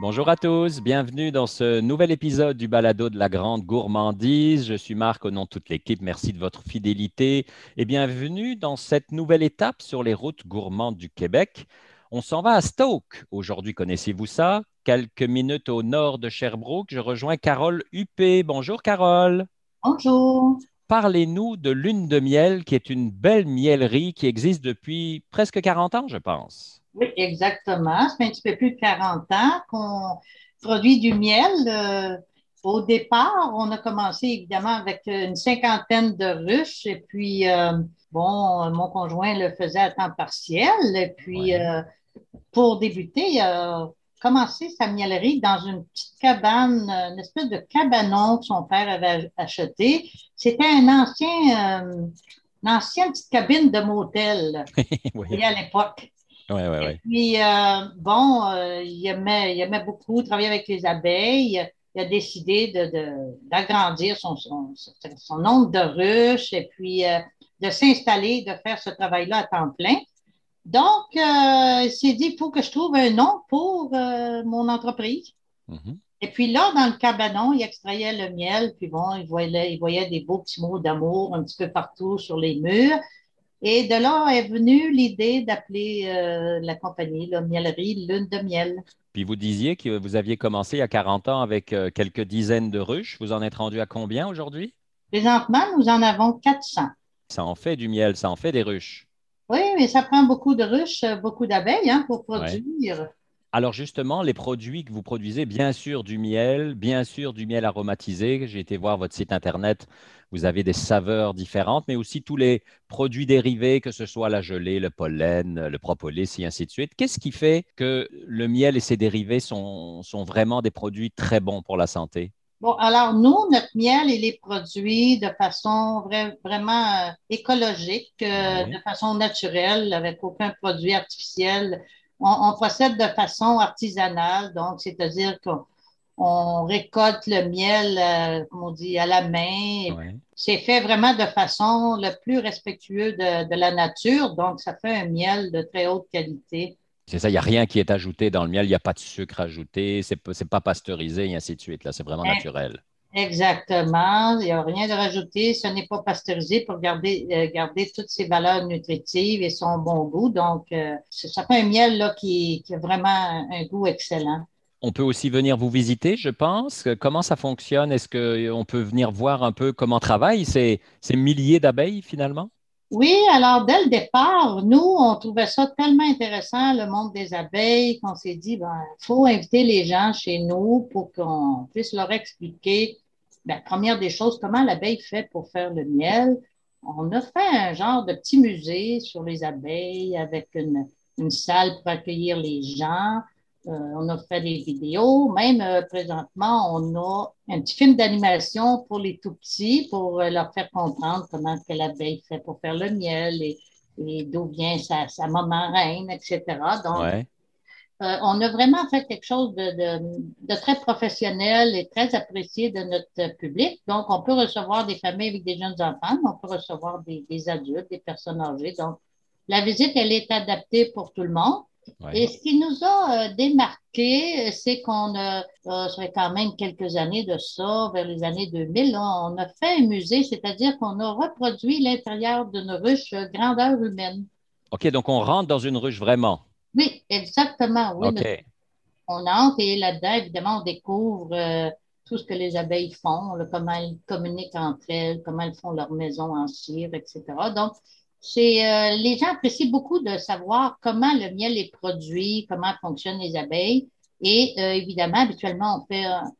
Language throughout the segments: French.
Bonjour à tous, bienvenue dans ce nouvel épisode du Balado de la Grande Gourmandise. Je suis Marc au nom de toute l'équipe. Merci de votre fidélité et bienvenue dans cette nouvelle étape sur les routes gourmandes du Québec. On s'en va à Stoke. Aujourd'hui, connaissez-vous ça? Quelques minutes au nord de Sherbrooke, je rejoins Carole Huppé. Bonjour Carole. Bonjour. Parlez-nous de Lune de Miel, qui est une belle miellerie qui existe depuis presque 40 ans, je pense. Oui, exactement. Ça fait un petit peu plus de 40 ans qu'on produit du miel. Euh, au départ, on a commencé évidemment avec une cinquantaine de ruches et puis, euh, bon, mon conjoint le faisait à temps partiel. Et puis, euh, pour débuter, il a commencé sa miellerie dans une petite cabane, une espèce de cabanon que son père avait acheté. C'était un ancien, une ancienne petite cabine de motel oui. à l'époque. Ouais, ouais, ouais. puis, euh, bon, euh, il, aimait, il, aimait, beaucoup travailler avec les abeilles. Il a décidé d'agrandir de, son, son, son, nombre de ruches et puis euh, de s'installer, de faire ce travail-là à temps plein. Donc, il s'est dit, il faut que je trouve un nom pour mon entreprise. Mm-hmm. Et puis là, dans le cabanon, il extrayait le miel, puis bon, il voyait, il voyait des beaux petits mots d'amour un petit peu partout sur les murs. Et de là est venue l'idée d'appeler euh, la compagnie la Miellerie Lune de Miel. Puis vous disiez que vous aviez commencé il y a 40 ans avec euh, quelques dizaines de ruches. Vous en êtes rendu à combien aujourd'hui? Présentement, nous en avons 400. Ça en fait du miel, ça en fait des ruches. Oui, mais ça prend beaucoup de ruches, beaucoup d'abeilles hein, pour produire. Alors justement, les produits que vous produisez, bien sûr du miel, bien sûr du miel aromatisé. J'ai été voir votre site Internet, vous avez des saveurs différentes, mais aussi tous les produits dérivés, que ce soit la gelée, le pollen, le propolis et ainsi de suite. Qu'est-ce qui fait que le miel et ses dérivés sont, vraiment des produits très bons pour la santé? Bon, alors nous, notre miel, il est produit de façon vraiment euh, écologique, euh, de façon naturelle, avec aucun produit artificiel on, procède de façon artisanale, donc c'est-à-dire qu'on récolte le miel, euh, comme on dit, à la main. C'est fait vraiment de façon le plus respectueuse de, la nature, donc ça fait un miel de très haute qualité. C'est ça, il n'y a rien qui est ajouté dans le miel, il n'y a pas de sucre ajouté, c'est n'est pas pasteurisé et ainsi de suite. Là, c'est vraiment naturel. Exactement. Il n'y a rien de rajouté. Ce n'est pas pasteurisé pour garder, euh, garder toutes ses valeurs nutritives et son bon goût. Donc, euh, ça fait un miel là, qui, qui, a vraiment un, goût excellent. On peut aussi venir vous visiter, je pense. Comment ça fonctionne? Est-ce qu'on peut venir voir un peu comment travaillent ces, ces milliers d'abeilles finalement? Oui, alors dès le départ, nous, on trouvait ça tellement intéressant, le monde des abeilles, qu'on s'est dit, ben, faut inviter les gens chez nous pour qu'on puisse leur expliquer, la ben, première des choses, comment l'abeille fait pour faire le miel. On a fait un genre de petit musée sur les abeilles avec une salle pour accueillir les gens. Euh, on a fait des vidéos. Même euh, présentement, on a un petit film d'animation pour les tout petits pour euh, leur faire comprendre comment que l'abeille fait pour faire le miel et, d'où vient sa, sa, maman reine, etc. Donc, on a vraiment fait quelque chose de, très professionnel et très apprécié de notre public. Donc, on peut recevoir des familles avec des jeunes enfants, on peut recevoir des, des adultes, des personnes âgées. Donc, la visite, elle est adaptée pour tout le monde. Et ce qui nous a euh, démarqué, c'est qu'on a, euh, ça fait quand même quelques années de ça, vers les années 2000, on a fait un musée, c'est-à-dire qu'on a reproduit l'intérieur d'une ruche grandeur humaine. OK, donc on rentre dans une ruche vraiment? Oui, exactement. Oui, On entre et là-dedans, évidemment, on découvre euh, tout ce que les abeilles font, comment elles communiquent entre elles, comment elles font leur maison en cire, etc. Donc, c'est euh, les gens apprécient beaucoup de savoir comment le miel est produit, comment fonctionnent les abeilles. Et euh, évidemment, habituellement,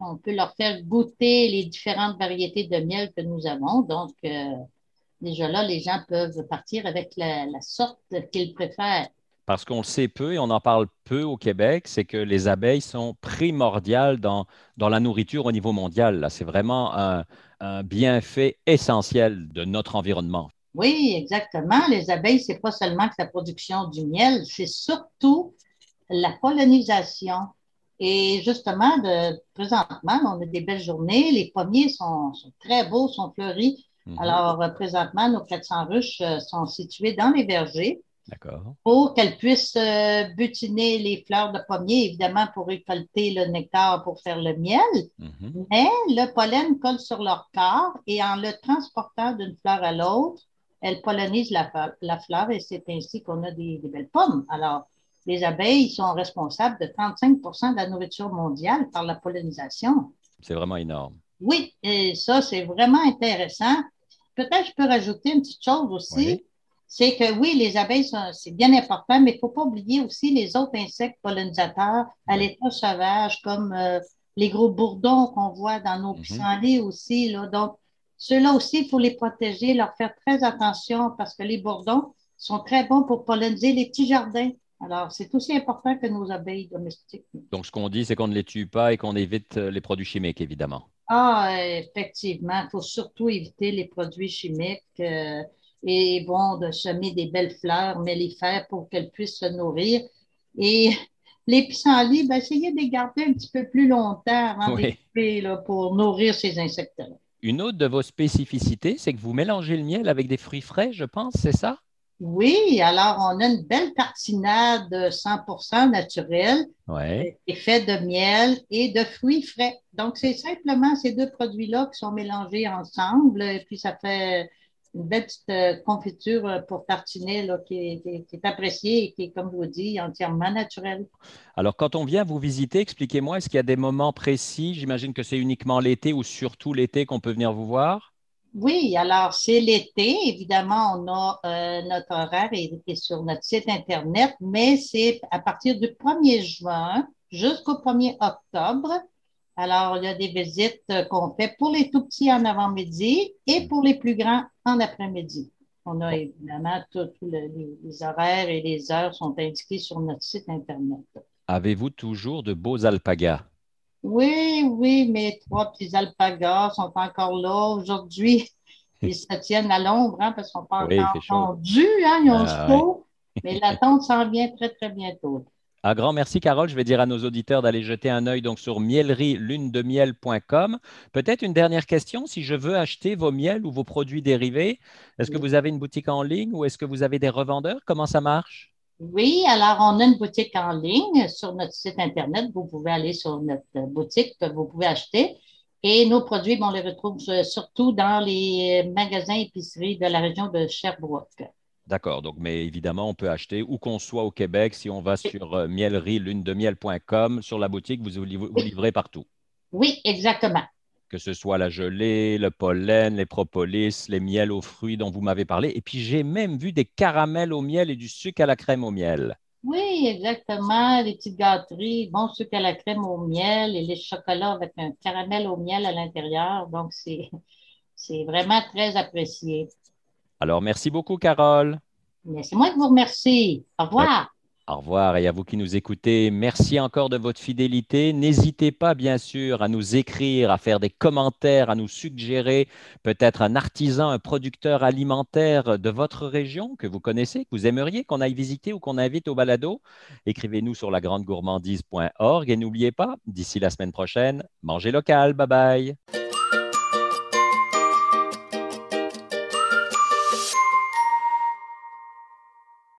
on, peut leur faire goûter les différentes variétés de miel que nous avons. Donc, euh, déjà là, les gens peuvent partir avec la, sorte qu'ils préfèrent. Parce qu'on le sait peu et on en parle peu au Québec, c'est que les abeilles sont primordiales dans, la nourriture au niveau mondial. C'est vraiment un bienfait essentiel de notre environnement. Oui, exactement. Les abeilles, c'est pas seulement que la production du miel, c'est surtout la pollinisation. Et justement, de, présentement, on a des belles journées. Les pommiers sont, très beaux, sont fleuris. Mhm. Alors, euh, présentement, nos 400 ruches euh, sont situées dans les vergers. pour qu'elles puissent euh, butiner les fleurs de pommier, évidemment pour récolter le nectar pour faire le miel. Mm-hmm. Mais le pollen colle sur leur corps et en le transportant d'une fleur à l'autre, elles pollinisent la, fleur et c'est ainsi qu'on a des, belles pommes. Alors, les abeilles sont responsables de 35% de la nourriture mondiale par la pollinisation. C'est vraiment énorme. Oui, et ça, c'est vraiment intéressant. Peut-être je peux rajouter une petite chose aussi. C'est que oui, les abeilles, c'est bien important, mais il ne faut pas oublier aussi les autres insectes pollinisateurs à l'état sauvage, comme euh, les gros bourdons qu'on voit dans nos mhm. pissenlits aussi. Là. Donc, ceux-là aussi, il faut les protéger, leur faire très attention parce que les bourdons sont très bons pour polliniser les petits jardins. Alors, c'est aussi important que nos abeilles domestiques. Donc, ce qu'on dit, c'est qu'on ne les tue pas et qu'on évite euh, les produits chimiques, évidemment. Ah, effectivement, il faut surtout éviter les produits chimiques euh, et bon, de semer des belles fleurs, mais les faire pour qu'elles puissent se nourrir. Et les pissenlits, ben, essayez de les garder un petit peu plus longtemps avant de pour nourrir ces insectes-là. Une autre de vos spécificités, c'est que vous mélangez le miel avec des fruits frais, je pense, c'est ça? Oui, alors on a une belle tartinade 100% naturelle, ouais. est faite de miel et de fruits frais. Donc, c'est simplement ces deux produits-là qui sont mélangés ensemble, et puis ça fait une belle petite euh, confiture euh, pour tartiner là, qui, est, appréciée et qui est, comme je vous dis, entièrement naturelle. Alors, quand on vient vous visiter, expliquez-moi, est-ce qu'il y a des moments précis? J'imagine que c'est uniquement l'été ou surtout l'été qu'on peut venir vous voir? Oui, alors c'est l'été. Évidemment, on a euh, notre horaire est, sur notre site Internet, mais c'est à partir du 1er juin jusqu'au 1er octobre. Alors, il y a des visites euh, qu'on fait pour les tout petits en avant-midi et pour les plus grands en après-midi. On a évidemment tous les, les horaires et les heures sont indiqués sur notre site Internet. Avez-vous toujours de beaux alpagas? Oui, oui, mes trois petits alpagas sont encore là aujourd'hui. Ils se tiennent à l'ombre hein, parce qu'ils sont pas encore tondus, hein, ils ont ah, chaud, mais la tente s'en vient très, très bientôt. Un grand merci, Carole. Je vais dire à nos auditeurs d'aller jeter un œil donc sur mielerie-lune-de-miel.com. Peut-être une dernière question. Si je veux acheter vos miels ou vos produits dérivés, est-ce que vous avez une boutique en ligne ou est-ce que vous avez des revendeurs? Comment ça marche? Oui, alors on a une boutique en ligne sur notre site Internet. Vous pouvez aller sur notre boutique, vous pouvez acheter. Et nos produits, on les retrouve euh, surtout dans les magasins épiceries de la région de Sherbrooke. D'accord. Donc, mais évidemment, on peut acheter où qu'on soit au Québec. Si on va sur euh, mielerie lune de miel.com, sur la boutique, vous, vous livrez partout. Oui, exactement que ce soit la gelée, le pollen, les propolis, les miels aux fruits dont vous m'avez parlé. Et puis, j'ai même vu des caramels au miel et du sucre à la crème au miel. Oui, exactement. Les petites gâteries, bon sucre à la crème au miel et les chocolats avec un caramel au miel à l'intérieur. Donc, c'est vraiment très apprécié. Alors, merci beaucoup, Carole. C'est moi qui vous remercie. Au revoir. Au revoir et à vous qui nous écoutez, merci encore de votre fidélité. N'hésitez pas, bien sûr, à nous écrire, à faire des commentaires, à nous suggérer peut-être un artisan, un producteur alimentaire de votre région que vous connaissez, que vous aimeriez qu'on aille visiter ou qu'on invite au balado. Écrivez-nous sur lagrandegourmandise.org et n'oubliez pas, d'ici la semaine prochaine, mangez local. Bye bye.